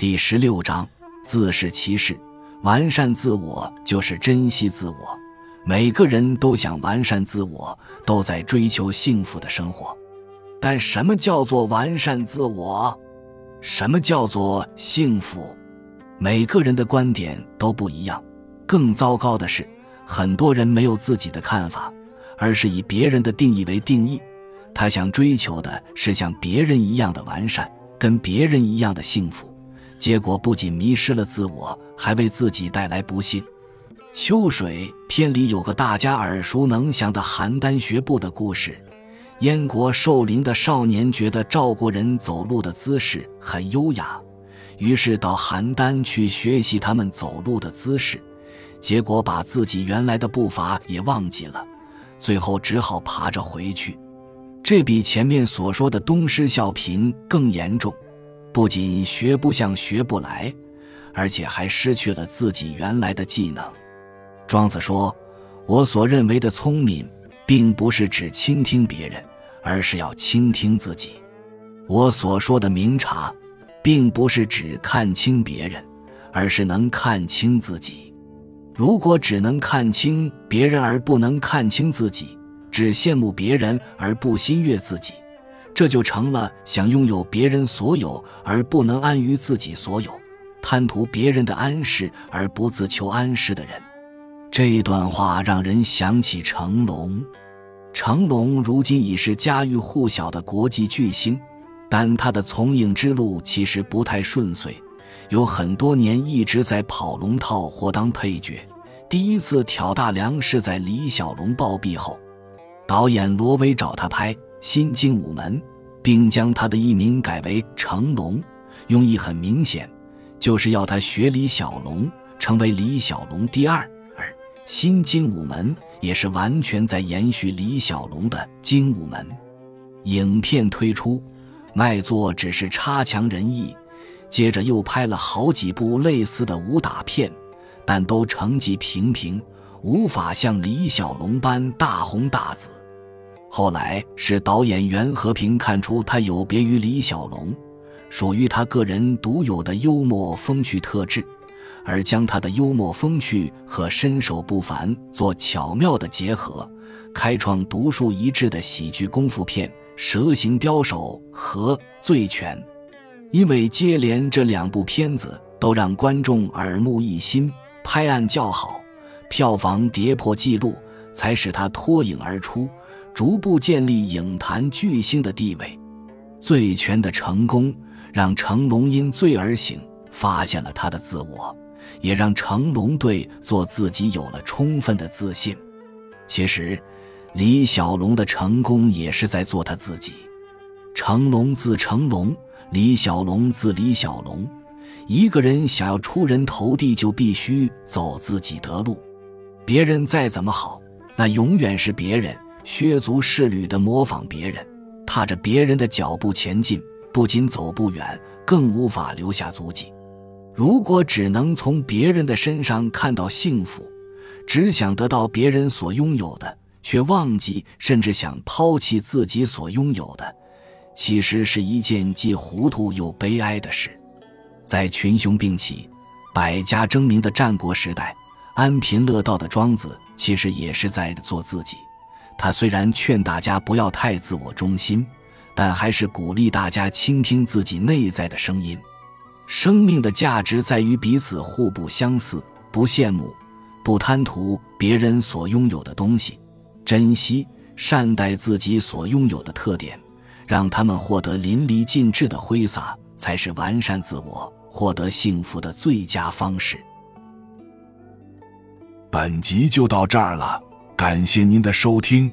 第十六章：自是其事，完善自我就是珍惜自我。每个人都想完善自我，都在追求幸福的生活。但什么叫做完善自我？什么叫做幸福？每个人的观点都不一样。更糟糕的是，很多人没有自己的看法，而是以别人的定义为定义。他想追求的是像别人一样的完善，跟别人一样的幸福，结果不仅迷失了自我，还为自己带来不幸。秋水篇里有个大家耳熟能详的邯郸学步的故事。燕国寿陵的少年觉得赵国人走路的姿势很优雅，于是到邯郸去学习他们走路的姿势，结果把自己原来的步伐也忘记了，最后只好爬着回去。这比前面所说的东施效颦更严重，不仅学不像学不来，而且还失去了自己原来的技能。庄子说：“我所认为的聪明，并不是指倾听别人，而是要倾听自己；我所说的明察，并不是指看清别人，而是能看清自己。如果只能看清别人而不能看清自己，只羡慕别人而不心悦自己，这就成了想拥有别人所有而不能安于自己所有，贪图别人的安适而不自求安适的人。”这段话让人想起成龙。成龙如今已是家喻户晓的国际巨星，但他的从影之路其实不太顺遂，有很多年一直在跑龙套或当配角。第一次挑大梁是在李小龙暴毙后，导演罗威找他拍《新精武门》，并将他的艺名改为成龙，用意很明显，就是要他学李小龙，成为李小龙第二。而新精武门也是完全在延续李小龙的精武门。影片推出，卖座只是差强人意。接着又拍了好几部类似的武打片，但都成绩平平，无法像李小龙般大红大紫。后来是导演袁和平看出他有别于李小龙，属于他个人独有的幽默风趣特质。而将他的幽默风趣和身手不凡做巧妙的结合，开创独树一帜的喜剧功夫片《蛇形刁手》和《醉拳》。因为接连这两部片子都让观众耳目一新，拍案叫好，票房跌破纪录，才使他脱颖而出，逐步建立影坛巨星的地位。《醉拳》的成功让成龙因醉而醒，发现了他的自我。也让成龙对做自己有了充分的自信。其实，李小龙的成功也是在做他自己。成龙自成龙，李小龙自李小龙。一个人想要出人头地，就必须走自己的路。别人再怎么好，那永远是别人削足适履的模仿别人，踏着别人的脚步前进，不仅走不远，更无法留下足迹。如果只能从别人的身上看到幸福，只想得到别人所拥有的，却忘记甚至想抛弃自己所拥有的，其实是一件既糊涂又悲哀的事。在群雄并起、百家争鸣的战国时代，安贫乐道的庄子其实也是在做自己。他虽然劝大家不要太自我中心，但还是鼓励大家倾听自己内在的声音。生命的价值在于彼此互不相似，不羡慕，不贪图别人所拥有的东西，珍惜、善待自己所拥有的特点，让他们获得淋漓尽致的挥洒，才是完善自我、获得幸福的最佳方式。本集就到这儿了，感谢您的收听，